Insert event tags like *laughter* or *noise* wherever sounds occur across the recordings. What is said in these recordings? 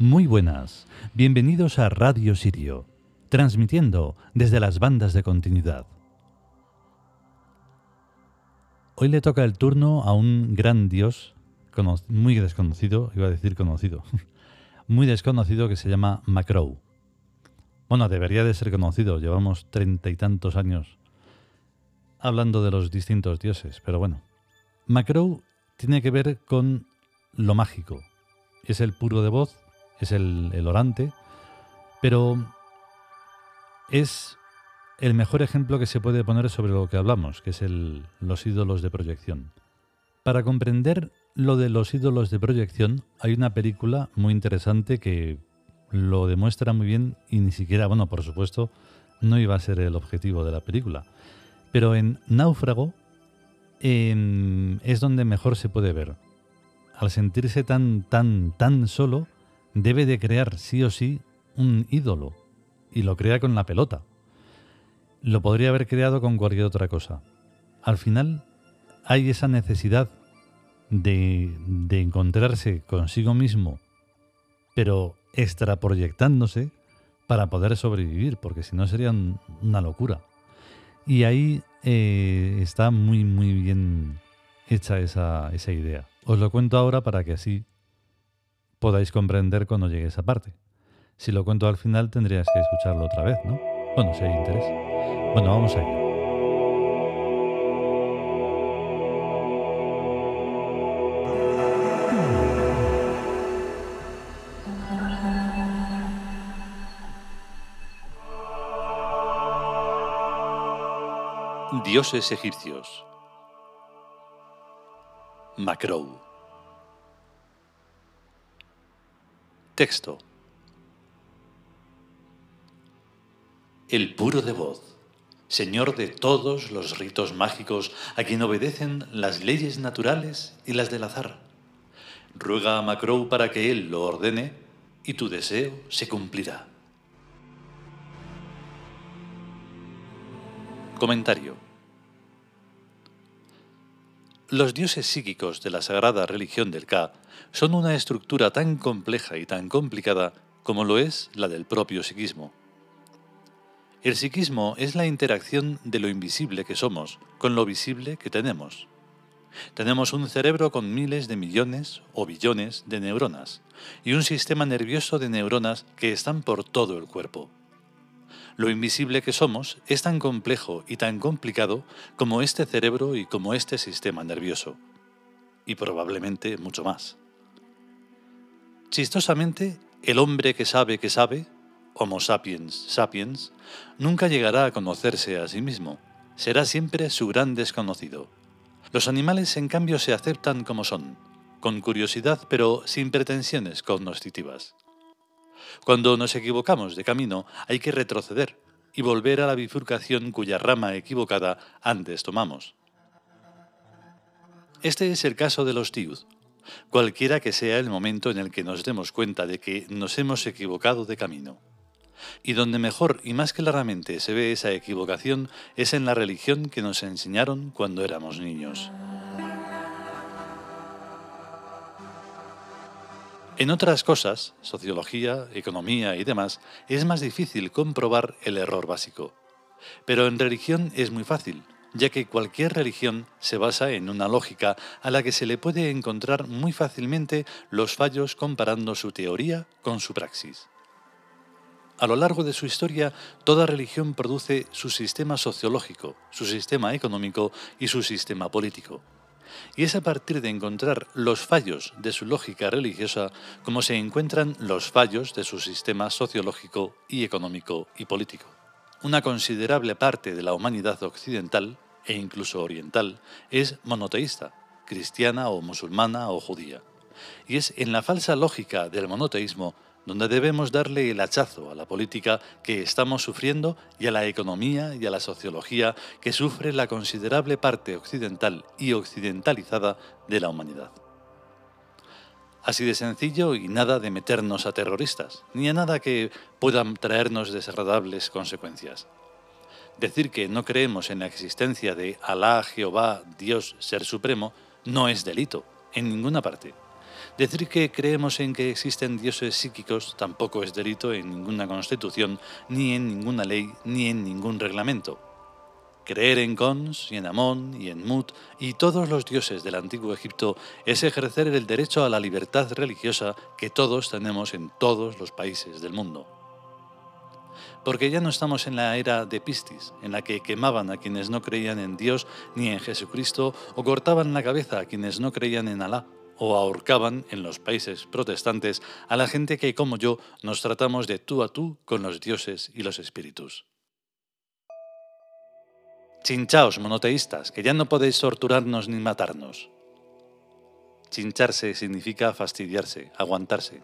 Muy buenas, bienvenidos a Radio Sirio, transmitiendo desde las bandas de continuidad. Hoy le toca el turno a un gran dios, muy desconocido, iba a decir conocido, *laughs* muy desconocido que se llama Macrow. Bueno, debería de ser conocido, llevamos treinta y tantos años hablando de los distintos dioses, pero bueno. Macrow tiene que ver con lo mágico. Es el puro de voz, es el, orante, pero es el mejor ejemplo que se puede poner sobre lo que hablamos, que es el, los ídolos de proyección. Para comprender lo de los ídolos de proyección, hay una película muy interesante que lo demuestra muy bien y ni siquiera, bueno, por supuesto, no iba a ser el objetivo de la película. Pero en Náufrago em, es donde mejor se puede ver. Al sentirse tan, tan, tan solo, debe de crear sí o sí un ídolo. Y lo crea con la pelota. Lo podría haber creado con cualquier otra cosa. Al final hay esa necesidad de, de encontrarse consigo mismo, pero extraproyectándose para poder sobrevivir, porque si no sería una locura. Y ahí eh, está muy, muy bien hecha esa, esa idea. Os lo cuento ahora para que así podáis comprender cuando llegue esa parte. Si lo cuento al final tendrías que escucharlo otra vez, ¿no? Bueno, si hay interés. Bueno, vamos a ello. Dioses egipcios. Macrow. Texto. El puro de voz, señor de todos los ritos mágicos a quien obedecen las leyes naturales y las del azar. Ruega a Macrow para que él lo ordene y tu deseo se cumplirá. Comentario. Los dioses psíquicos de la sagrada religión del Ka son una estructura tan compleja y tan complicada como lo es la del propio psiquismo. El psiquismo es la interacción de lo invisible que somos con lo visible que tenemos. Tenemos un cerebro con miles de millones o billones de neuronas y un sistema nervioso de neuronas que están por todo el cuerpo. Lo invisible que somos es tan complejo y tan complicado como este cerebro y como este sistema nervioso. Y probablemente mucho más. Chistosamente, el hombre que sabe que sabe, Homo sapiens sapiens, nunca llegará a conocerse a sí mismo. Será siempre su gran desconocido. Los animales, en cambio, se aceptan como son, con curiosidad pero sin pretensiones cognoscitivas. Cuando nos equivocamos de camino hay que retroceder y volver a la bifurcación cuya rama equivocada antes tomamos. Este es el caso de los tiud, cualquiera que sea el momento en el que nos demos cuenta de que nos hemos equivocado de camino. Y donde mejor y más claramente se ve esa equivocación es en la religión que nos enseñaron cuando éramos niños. En otras cosas, sociología, economía y demás, es más difícil comprobar el error básico. Pero en religión es muy fácil, ya que cualquier religión se basa en una lógica a la que se le puede encontrar muy fácilmente los fallos comparando su teoría con su praxis. A lo largo de su historia, toda religión produce su sistema sociológico, su sistema económico y su sistema político. Y es a partir de encontrar los fallos de su lógica religiosa como se encuentran los fallos de su sistema sociológico y económico y político. Una considerable parte de la humanidad occidental, e incluso oriental, es monoteísta, cristiana o musulmana o judía. Y es en la falsa lógica del monoteísmo donde debemos darle el hachazo a la política que estamos sufriendo y a la economía y a la sociología que sufre la considerable parte occidental y occidentalizada de la humanidad. Así de sencillo y nada de meternos a terroristas, ni a nada que puedan traernos desagradables consecuencias. Decir que no creemos en la existencia de Alá, Jehová, Dios, Ser Supremo, no es delito, en ninguna parte Decir que creemos en que existen dioses psíquicos tampoco es delito en ninguna constitución, ni en ninguna ley, ni en ningún reglamento. Creer en Cons y en Amón y en Mut y todos los dioses del antiguo Egipto es ejercer el derecho a la libertad religiosa que todos tenemos en todos los países del mundo. Porque ya no estamos en la era de Pistis, en la que quemaban a quienes no creían en Dios ni en Jesucristo o cortaban la cabeza a quienes no creían en Alá o ahorcaban en los países protestantes a la gente que, como yo, nos tratamos de tú a tú con los dioses y los espíritus. Chinchaos, monoteístas, que ya no podéis torturarnos ni matarnos. Chincharse significa fastidiarse, aguantarse.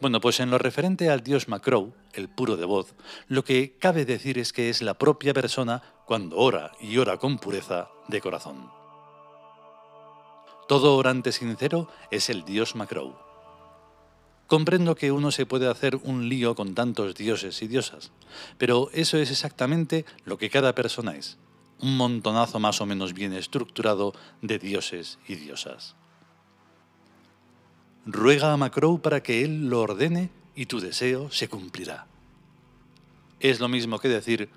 Bueno, pues en lo referente al dios Macrow, el puro de voz, lo que cabe decir es que es la propia persona cuando ora y ora con pureza de corazón. Todo orante sincero es el dios Macrow. Comprendo que uno se puede hacer un lío con tantos dioses y diosas, pero eso es exactamente lo que cada persona es, un montonazo más o menos bien estructurado de dioses y diosas. Ruega a Macrow para que él lo ordene y tu deseo se cumplirá. Es lo mismo que decir,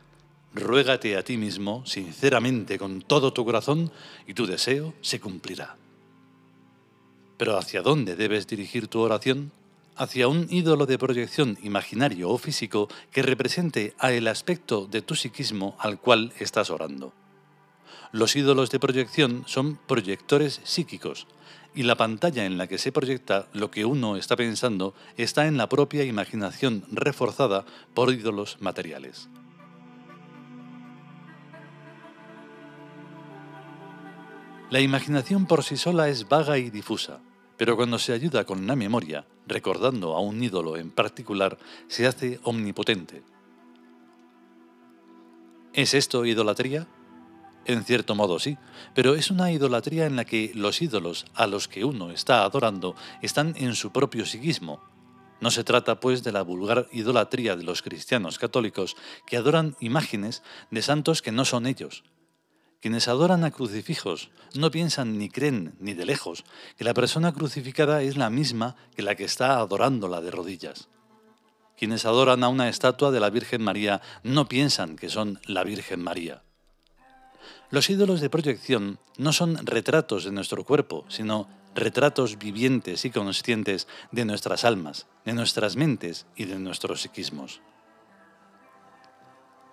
ruégate a ti mismo sinceramente con todo tu corazón y tu deseo se cumplirá. Pero ¿hacia dónde debes dirigir tu oración? hacia un ídolo de proyección imaginario o físico que represente a el aspecto de tu psiquismo al cual estás orando. Los ídolos de proyección son proyectores psíquicos, y la pantalla en la que se proyecta lo que uno está pensando está en la propia imaginación reforzada por ídolos materiales. La imaginación por sí sola es vaga y difusa, pero cuando se ayuda con la memoria, recordando a un ídolo en particular, se hace omnipotente. ¿Es esto idolatría? En cierto modo sí, pero es una idolatría en la que los ídolos a los que uno está adorando están en su propio psiquismo. No se trata, pues, de la vulgar idolatría de los cristianos católicos que adoran imágenes de santos que no son ellos, quienes adoran a crucifijos no piensan ni creen ni de lejos que la persona crucificada es la misma que la que está adorándola de rodillas. Quienes adoran a una estatua de la Virgen María no piensan que son la Virgen María. Los ídolos de proyección no son retratos de nuestro cuerpo, sino retratos vivientes y conscientes de nuestras almas, de nuestras mentes y de nuestros psiquismos.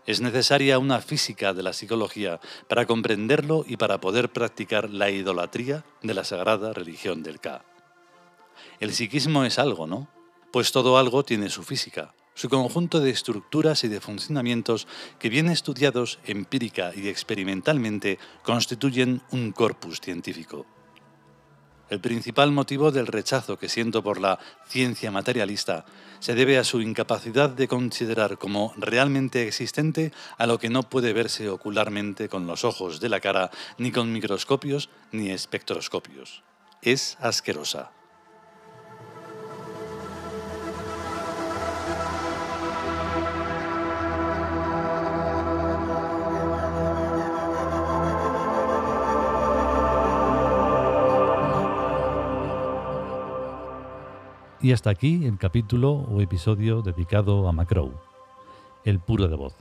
Es necesaria una física de la psicología para comprenderlo y para poder practicar la idolatría de la sagrada religión del Ka. El psiquismo es algo, ¿no? Pues todo algo tiene su física, su conjunto de estructuras y de funcionamientos que bien estudiados empírica y experimentalmente constituyen un corpus científico. El principal motivo del rechazo que siento por la ciencia materialista se debe a su incapacidad de considerar como realmente existente a lo que no puede verse ocularmente con los ojos de la cara, ni con microscopios ni espectroscopios. Es asquerosa. Y hasta aquí el capítulo o episodio dedicado a Macrow, el puro de voz.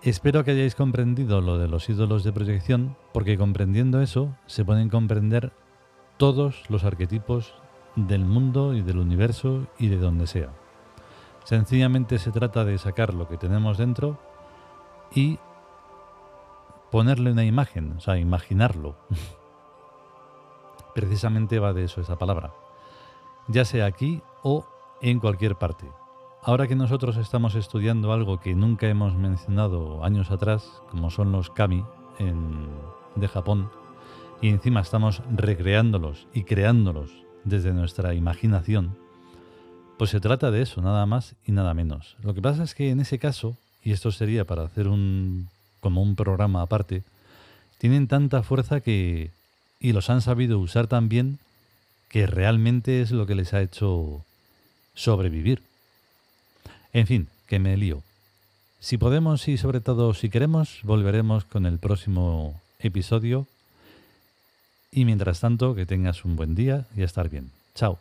Espero que hayáis comprendido lo de los ídolos de proyección, porque comprendiendo eso se pueden comprender todos los arquetipos del mundo y del universo y de donde sea. Sencillamente se trata de sacar lo que tenemos dentro y ponerle una imagen, o sea, imaginarlo. *laughs* Precisamente va de eso esa palabra ya sea aquí o en cualquier parte. Ahora que nosotros estamos estudiando algo que nunca hemos mencionado años atrás, como son los kami de Japón, y encima estamos recreándolos y creándolos desde nuestra imaginación, pues se trata de eso, nada más y nada menos. Lo que pasa es que en ese caso, y esto sería para hacer un como un programa aparte, tienen tanta fuerza que y los han sabido usar tan bien que realmente es lo que les ha hecho sobrevivir. En fin, que me lío. Si podemos y sobre todo si queremos, volveremos con el próximo episodio Y mientras tanto, que tengas un buen día y a estar bien. Chao.